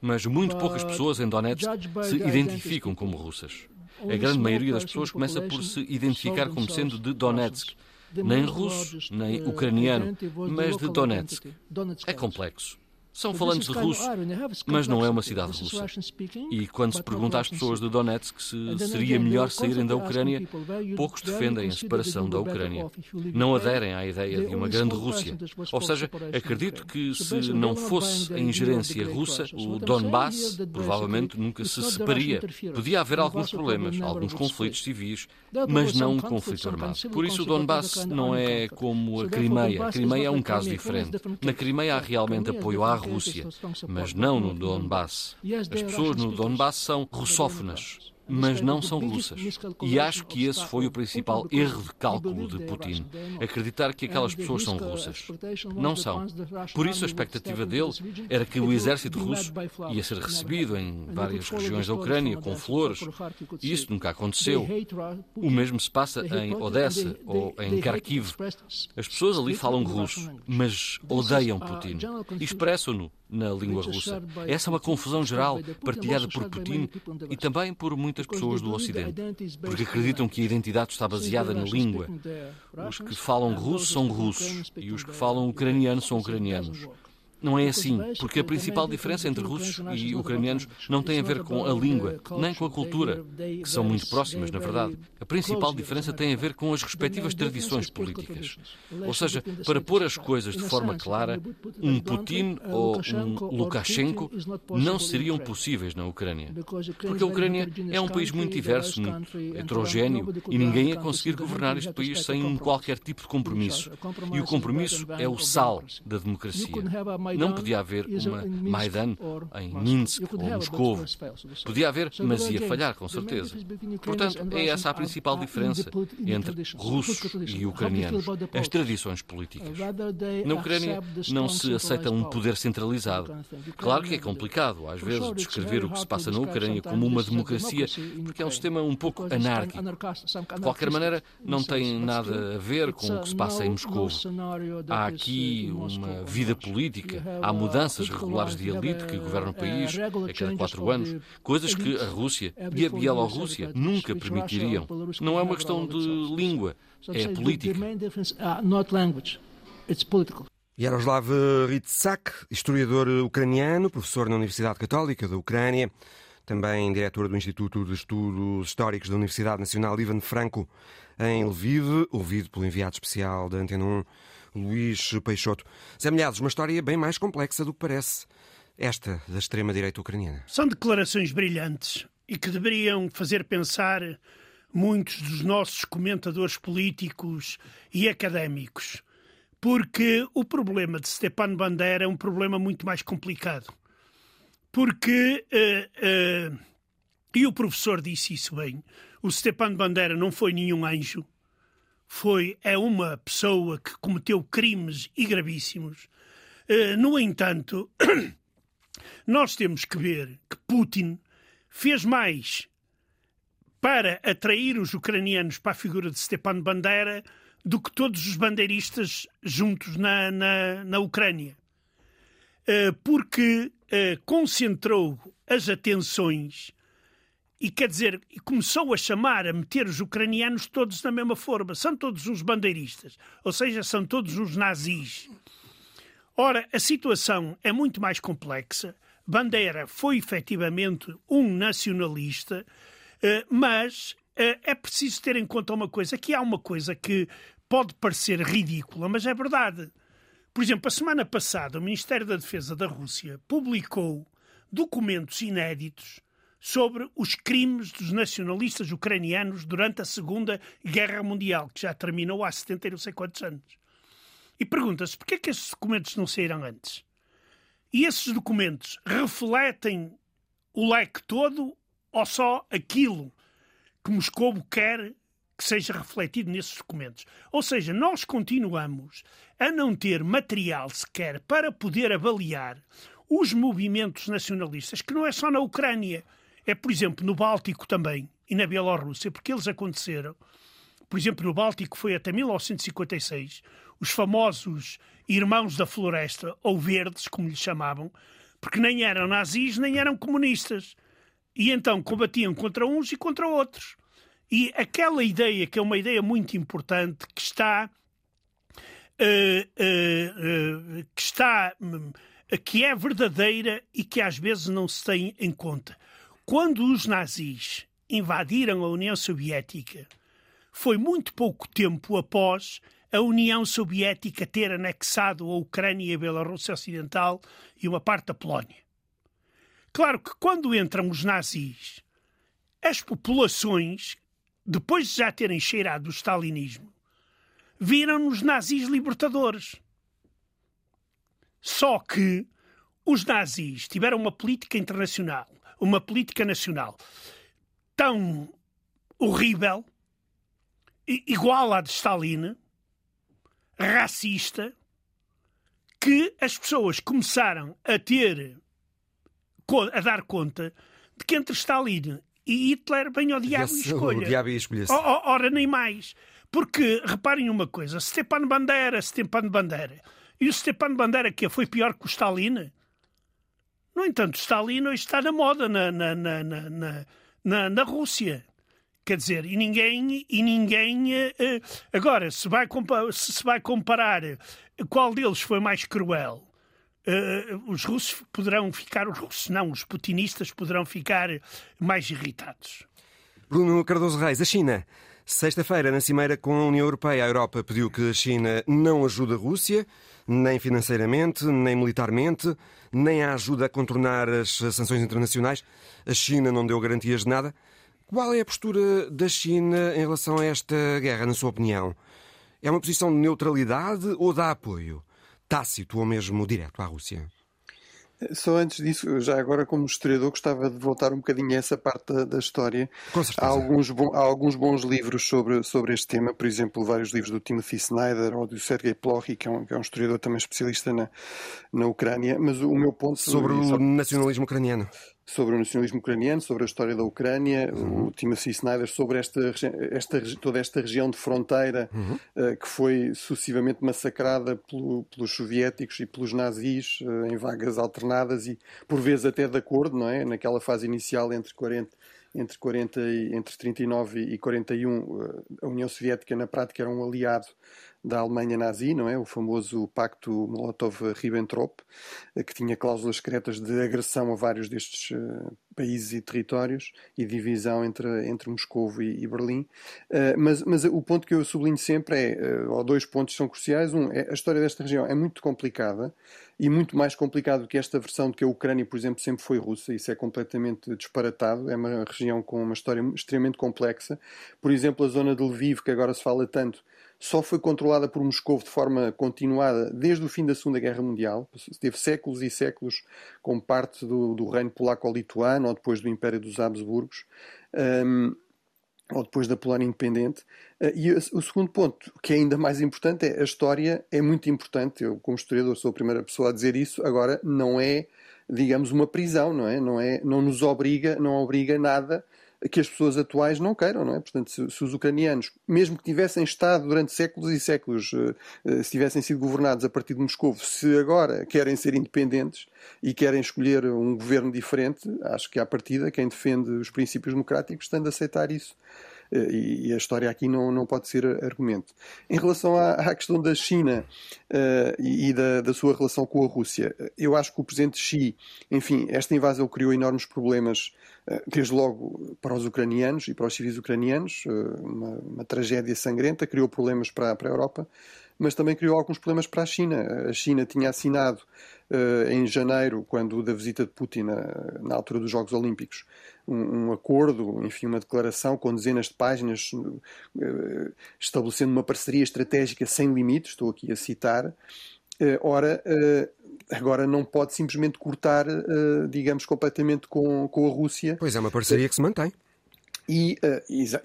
Mas muito poucas pessoas em Donetsk se identificam como russas. A grande maioria das pessoas começa por se identificar como sendo de Donetsk, nem russo, nem ucraniano, mas de Donetsk. É complexo. São falantes de russo, mas não é uma cidade russa. E quando se pergunta às pessoas de Donetsk se seria melhor saírem da Ucrânia, poucos defendem a separação da Ucrânia. Não aderem à ideia de uma grande Rússia. Ou seja, acredito que se não fosse a ingerência russa, o Donbass provavelmente nunca se separaria. Podia haver alguns problemas, alguns conflitos civis, mas não um conflito armado. Por isso o Donbass não é como a Crimeia. A Crimeia é um caso diferente. Na Crimeia há realmente apoio à Rússia, mas não no Donbass. As pessoas no Donbass são russófonas mas não são russas. E acho que esse foi o principal erro de cálculo de Putin. Acreditar que aquelas pessoas são russas. Não são. Por isso, a expectativa dele era que o exército russo ia ser recebido em várias regiões da Ucrânia com flores. E isso nunca aconteceu. O mesmo se passa em Odessa ou em Kharkiv. As pessoas ali falam russo, mas odeiam Putin e expressam-no na língua russa. Essa é uma confusão geral partilhada por Putin e também por muitas pessoas do Ocidente, porque acreditam que a identidade está baseada na língua. Os que falam russo são russos e os que falam ucraniano são ucranianos. Não é assim, porque a principal diferença entre russos e ucranianos não tem a ver com a língua, nem com a cultura, que são muito próximas, na verdade. A principal diferença tem a ver com as respectivas tradições políticas. Ou seja, para pôr as coisas de forma clara, um Putin ou um Lukashenko não seriam possíveis na Ucrânia. Porque a Ucrânia é um país muito diverso, muito heterogéneo, e ninguém ia conseguir governar este país sem qualquer tipo de compromisso. E o compromisso é o sal da democracia. Não podia haver uma Maidan em Minsk ou Moscou. Podia haver, mas ia falhar, com certeza. Portanto, é essa a principal diferença entre russos e ucranianos, as tradições políticas. Na Ucrânia não se aceita um poder centralizado. Claro que é complicado, às vezes, descrever o que se passa na Ucrânia como uma democracia, porque é um sistema um pouco anárquico. De qualquer maneira, não tem nada a ver com o que se passa em Moscou. Há aqui uma vida política Há mudanças regulares de elite que governam o país a cada quatro anos, coisas que a Rússia e a Bielorrússia nunca permitiriam. Não é uma questão de língua, é política. Yaroslav Ritsak, historiador ucraniano, professor na Universidade Católica da Ucrânia, também diretor do Instituto de Estudos Históricos da Universidade Nacional Ivan Franco, em Lviv, ouvido pelo enviado especial da Antena 1 Luís Peixoto. Zé Milhados, uma história bem mais complexa do que parece esta da extrema-direita ucraniana. São declarações brilhantes e que deveriam fazer pensar muitos dos nossos comentadores políticos e académicos. Porque o problema de Stepan Bandera é um problema muito mais complicado. Porque, uh, uh, e o professor disse isso bem, o Stepan Bandera não foi nenhum anjo, foi é uma pessoa que cometeu crimes e gravíssimos. Uh, no entanto, nós temos que ver que Putin fez mais para atrair os ucranianos para a figura de Stepan Bandera do que todos os bandeiristas juntos na, na, na Ucrânia. Uh, porque uh, concentrou as atenções e quer dizer, começou a chamar, a meter os ucranianos todos na mesma forma. São todos uns bandeiristas, ou seja, são todos uns nazis. Ora, a situação é muito mais complexa. Bandeira foi efetivamente um nacionalista, eh, mas eh, é preciso ter em conta uma coisa: que há uma coisa que pode parecer ridícula, mas é verdade. Por exemplo, a semana passada, o Ministério da Defesa da Rússia publicou documentos inéditos sobre os crimes dos nacionalistas ucranianos durante a Segunda Guerra Mundial, que já terminou há 70 e não sei quantos anos. E pergunta-se porquê é que esses documentos não saíram antes? E esses documentos refletem o leque todo ou só aquilo que Moscou quer que seja refletido nesses documentos? Ou seja, nós continuamos a não ter material sequer para poder avaliar os movimentos nacionalistas, que não é só na Ucrânia é, por exemplo, no Báltico também e na Bielorrússia, porque eles aconteceram. Por exemplo, no Báltico foi até 1956 os famosos Irmãos da Floresta, ou Verdes, como lhes chamavam, porque nem eram nazis nem eram comunistas. E então combatiam contra uns e contra outros. E aquela ideia, que é uma ideia muito importante, que está. Uh, uh, uh, que está. que é verdadeira e que às vezes não se tem em conta. Quando os nazis invadiram a União Soviética, foi muito pouco tempo após a União Soviética ter anexado a Ucrânia e a Bielorrússia Ocidental e uma parte da Polónia. Claro que quando entram os nazis, as populações, depois de já terem cheirado o stalinismo, viram nos nazis libertadores. Só que os nazis tiveram uma política internacional uma política nacional tão horrível, igual à de Stalin, racista, que as pessoas começaram a ter, a dar conta de que entre Stalin e Hitler vem o diabo e escolha. O diabo e escolha Ora, nem mais. Porque, reparem uma coisa, Stepan Bandera, Stepan Bandera. E o Stepan Bandera, que foi pior que o Stalin? No entanto, Stalin hoje está na moda na, na, na, na, na, na Rússia. Quer dizer, e ninguém. E ninguém uh, agora, se, vai se vai comparar qual deles foi mais cruel, os russos poderão ficar. Os russos não, os putinistas poderão ficar mais irritados. Bruno Cardoso Reis, a China. Sexta-feira, na cimeira com a União Europeia, a Europa pediu que a China não ajude a Rússia, nem financeiramente, nem militarmente, nem a ajuda a contornar as sanções internacionais. A China não deu garantias de nada. Qual é a postura da China em relação a esta guerra, na sua opinião? É uma posição de neutralidade ou dá apoio? Tácito ou mesmo direto à Rússia? Só antes disso, já agora como historiador, gostava de voltar um bocadinho a essa parte da, da história. Com certeza. Há alguns, há alguns bons livros sobre, sobre este tema, por exemplo, vários livros do Timothy Snyder ou do Sergei Plochy, que é um, que é um historiador também especialista na, na Ucrânia. Mas o meu ponto... Sobre o nacionalismo ucraniano sobre o nacionalismo ucraniano, sobre a história da Ucrânia, uhum. o Timothy Snyder sobre esta, esta, toda esta região de fronteira uhum. uh, que foi sucessivamente massacrada pelo, pelos soviéticos e pelos nazis uh, em vagas alternadas e por vezes até de acordo, não é? Naquela fase inicial entre 40 entre 40 e, entre 39 e 41 eh, a União Soviética na prática era um aliado da Alemanha nazi, não é? O famoso Pacto Molotov-Ribbentrop, eh, que tinha cláusulas secretas de agressão a vários destes uh, países e territórios e divisão entre, entre Moscou e, e Berlim. Uh, mas, mas o ponto que eu sublinho sempre é, ou dois pontos são cruciais. Um, é a história desta região é muito complicada e muito mais complicado do que esta versão de que a Ucrânia, por exemplo, sempre foi russa. Isso é completamente disparatado. É uma região com uma história extremamente complexa. Por exemplo, a zona de Lviv, que agora se fala tanto, só foi controlada por Moscou de forma continuada desde o fim da Segunda Guerra Mundial. Teve séculos e séculos como parte do, do reino polaco-lituano ou depois do Império dos Habsburgos. Um, ou depois da Polónia independente. Eh, e o segundo ponto, que é ainda mais importante, é a história é muito importante. Eu, como historiador, sou a primeira pessoa a dizer isso. Agora, não é, digamos, uma prisão, não é? Não, é, não nos obriga, não obriga nada que as pessoas atuais não queiram, não é? Portanto, se, se, os ucranianos, mesmo que tivessem estado durante séculos e séculos, uh, uh, se tivessem sido governados a partir de Moscou, se agora querem ser independentes e querem escolher um governo diferente, acho que à partida quem defende os princípios democráticos tem de aceitar isso. Eh, e a história aqui não, não pode ser argumento. Em relação à, à questão da China uh, e da, da, sua relação com a Rússia, eu acho que o presidente Xi, enfim, esta invasão criou enormes problemas, desde logo para os ucranianos e para os civis ucranianos, uh, uma, uma, tragédia sangrenta, criou problemas para, para a Europa mas também criou alguns problemas para a China. A China tinha assinado uh, em janeiro, quando da visita de Putin na, altura dos Jogos Olímpicos, um, acordo, enfim, uma declaração com dezenas de páginas estabelecendo uma parceria estratégica sem limites, estou aqui a citar. Uh, ora, agora não pode simplesmente cortar, digamos, completamente com, com a Rússia. Pois é, uma parceria que se mantém. E,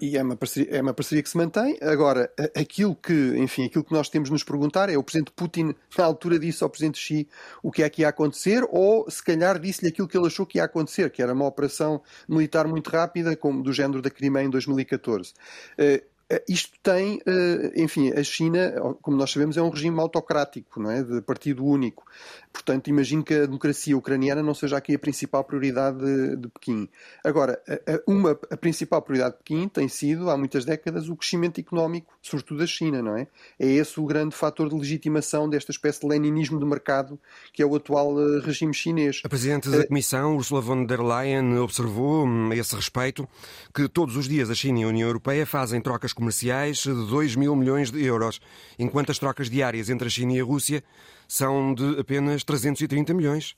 e, é, uma parceria, é uma parceria que se mantém. Agora, aquilo que, enfim, aquilo que nós temos de nos perguntar é o Presidente Putin, na altura, disse ao Presidente Xi o que é que ia acontecer, ou se calhar disse-lhe aquilo que ele achou que ia acontecer, que era uma operação militar muito rápida, como do género da Crimeia em 2014. Eh, isto tem, eh, enfim, a China, como nós sabemos, é um regime autocrático, não é? de partido único. Portanto, imagino que a democracia ucraniana não seja aqui a principal prioridade de, de Pequim. Agora, a, uma, a principal prioridade de Pequim tem sido, há muitas décadas, o crescimento económico, sobretudo da China, não é? É esse o grande fator de legitimação desta espécie de leninismo de mercado que é o atual eh, regime chinês. A Presidente da Comissão, Ursula von der Leyen, observou hum, a esse respeito que todos os dias a China e a União Europeia fazem trocas comerciais de 2 mil milhões de euros, enquanto as trocas diárias entre a China e a Rússia são de apenas 330 milhões.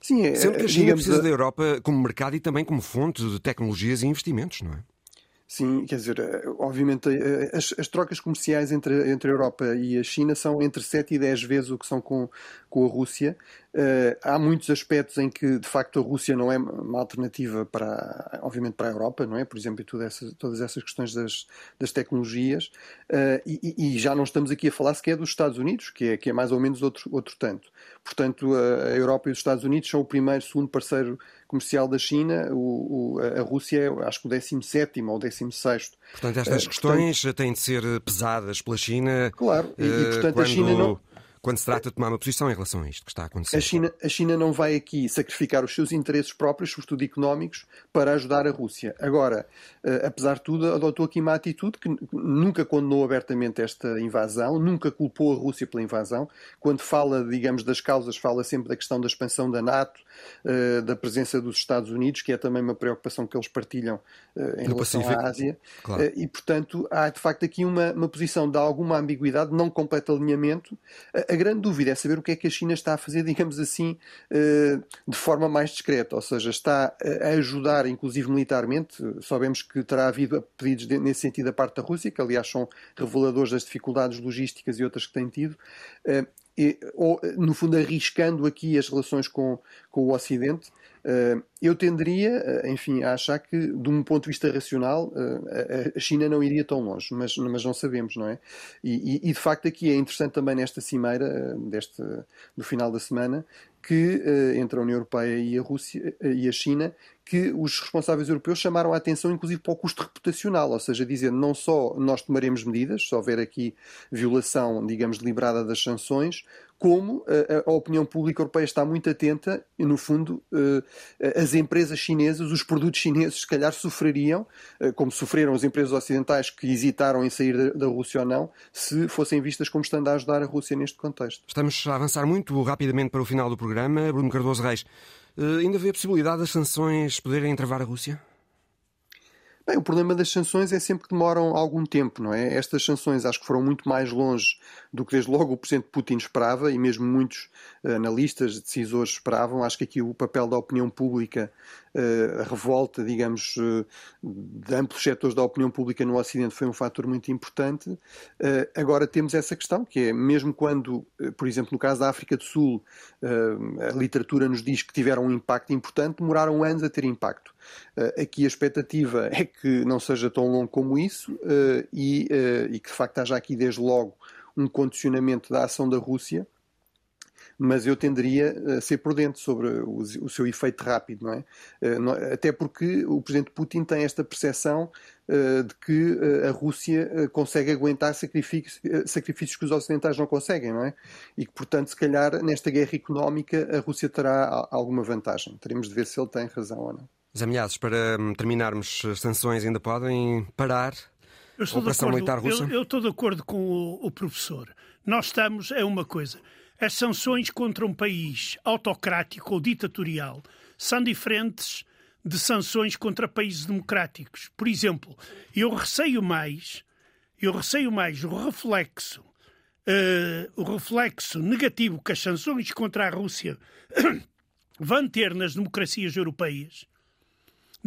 Sim, Sendo que a China precisa a... da Europa como mercado e também como fonte de tecnologias e investimentos, não é? Sim, quer dizer, eh, obviamente eh, as, as, trocas comerciais entre, entre a Europa e a China são entre 7 e 10 vezes o que são com, com a Rússia. Uh, há muitos aspectos em que, de facto, a Rússia não é uma alternativa para, obviamente, para a Europa, não é? Por exemplo, essas, todas essas questões das, das tecnologias. Uh, e, e, já não estamos aqui a falar sequer dos Estados Unidos, que é, que é mais ou menos outro, outro tanto. Portanto, a Europa e os Estados Unidos são o primeiro, segundo parceiro comercial da China. O, o, a Rússia é, acho que o 17 ou o 16. Portanto, estas uh, questões portanto, têm de ser pesadas pela China. Claro, e, e portanto quando... a China não quando se trata de tomar uma posição em relação a isto que está a acontecer. A China, a China não vai aqui sacrificar os seus interesses próprios, sobretudo económicos, para ajudar a Rússia. Agora, uh, apesar de tudo, adotou aqui uma atitude que nunca condenou abertamente esta invasão, nunca culpou a Rússia pela invasão. Quando fala, digamos, das causas, fala sempre da questão da expansão da NATO, uh, da presença dos Estados Unidos, que é também uma preocupação que eles partilham uh, em relação Pacífico. à Ásia. Claro. e, portanto, há de facto aqui uma, uma posição de alguma ambiguidade, não completo alinhamento. A, a grande dúvida é saber o que é que a China está a fazer, digamos assim, eh, de forma mais discreta, ou seja, está a ajudar, inclusive militarmente. Sabemos que terá havido pedidos nesse sentido da parte da Rússia, que aliás são reveladores das dificuldades logísticas e outras que têm tido. Eh, ou, no fundo, arriscando aqui as relações com, com o Ocidente. Eh, eu tenderia, eh, enfim, a achar que, de um ponto de vista racional, eh, a China não iria tão longe, mas, mas não sabemos, não é? E, e, de facto aqui é interessante também nesta cimeira, deste, do final da semana, que entre a União Europeia e a Rússia e a China, que os responsáveis europeus chamaram a atenção, inclusive, para o custo reputacional, ou seja, dizendo não só nós tomaremos medidas, se houver aqui violação, digamos, deliberada das sanções, como a, a, opinião pública europeia está muito atenta e, no fundo, eh, as empresas chinesas, os produtos chineses, se calhar sofreriam, eh, como sofreram as empresas ocidentais que hesitaram em sair da, Rússia ou não, se fossem vistas como estando a ajudar a Rússia neste contexto. Estamos a avançar muito rapidamente para o final do programa. Bruno Cardoso Reis, eh, ainda vê a possibilidade das sanções poderem travar a Rússia? Bem, o problema das sanções é sempre que demoram algum tempo, não é? Estas sanções acho que foram muito mais longe do que desde logo o Presidente Putin esperava e mesmo muitos uh, analistas, decisores esperavam. Acho que aqui o papel da opinião pública, uh, a revolta, digamos, uh, de amplos setores da opinião pública no Ocidente foi um fator muito importante. agora temos essa questão, que é mesmo quando, por exemplo, no caso da África do Sul, a literatura nos diz que tiveram um impacto importante, demoraram anos a ter impacto. Aqui a expectativa é que não seja tão longo como isso e, e que de facto haja aqui desde logo um condicionamento da ação da Rússia mas eu tenderia a ser prudente sobre o, seu efeito rápido, não é? Eh, até porque o presidente Putin tem esta percepção de que a Rússia consegue aguentar sacrifícios, sacrifícios que os ocidentais não conseguem, não é? E que, portanto, se calhar nesta guerra económica a Rússia terá alguma vantagem. Teremos de ver se ele tem razão ou não. Zé para hum, terminarmos, as sanções ainda podem parar a operação acordo, militar russa? Eu, eu, estou de acordo com o, o professor. Nós estamos, é uma coisa, as sanções contra um país autocrático ou ditatorial são diferentes de sanções contra países democráticos. Por exemplo, eu receio mais, eu receio mais o reflexo, uh, o reflexo negativo que as sanções contra a Rússia vão ter nas democracias europeias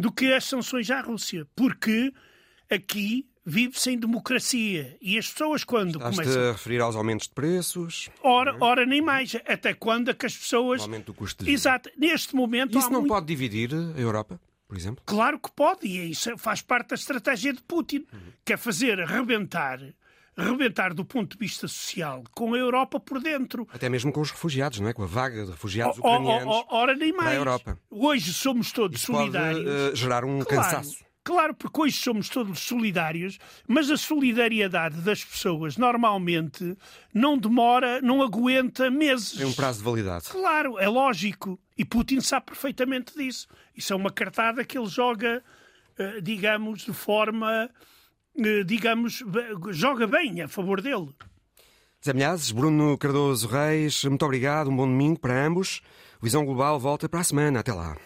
do que as sanções à Rússia, porque aqui vive sem democracia. E as pessoas, quando Estás começam. a referir aos aumentos de preços? Ora, é? ora, nem mais. Até quando é que as pessoas. O aumento do custo de vida. Exato. Neste momento. Isso não muito... pode dividir a Europa? Por exemplo? Claro que pode, e isso faz parte da estratégia de Putin, uhum. que é fazer arrebentar rebentar do ponto de vista social com a Europa por dentro. Até mesmo com os refugiados, não é? Com a vaga de refugiados oh, ucranianos oh, oh, ora nem mais. para a Europa. Hoje somos todos Isso solidários. Pode uh, gerar um claro. cansaço. Claro, porque hoje somos todos solidários, mas a solidariedade das pessoas normalmente não demora, não aguenta meses. Tem um prazo de validade. Claro, é lógico. E Putin sabe perfeitamente disso. Isso é uma cartada que ele joga, eh, digamos, de forma, digamos, joga bem a favor dele. Zé Milhazes, Bruno Cardoso Reis, muito obrigado, um bom domingo para ambos. Visão Global volta para a semana. Até lá.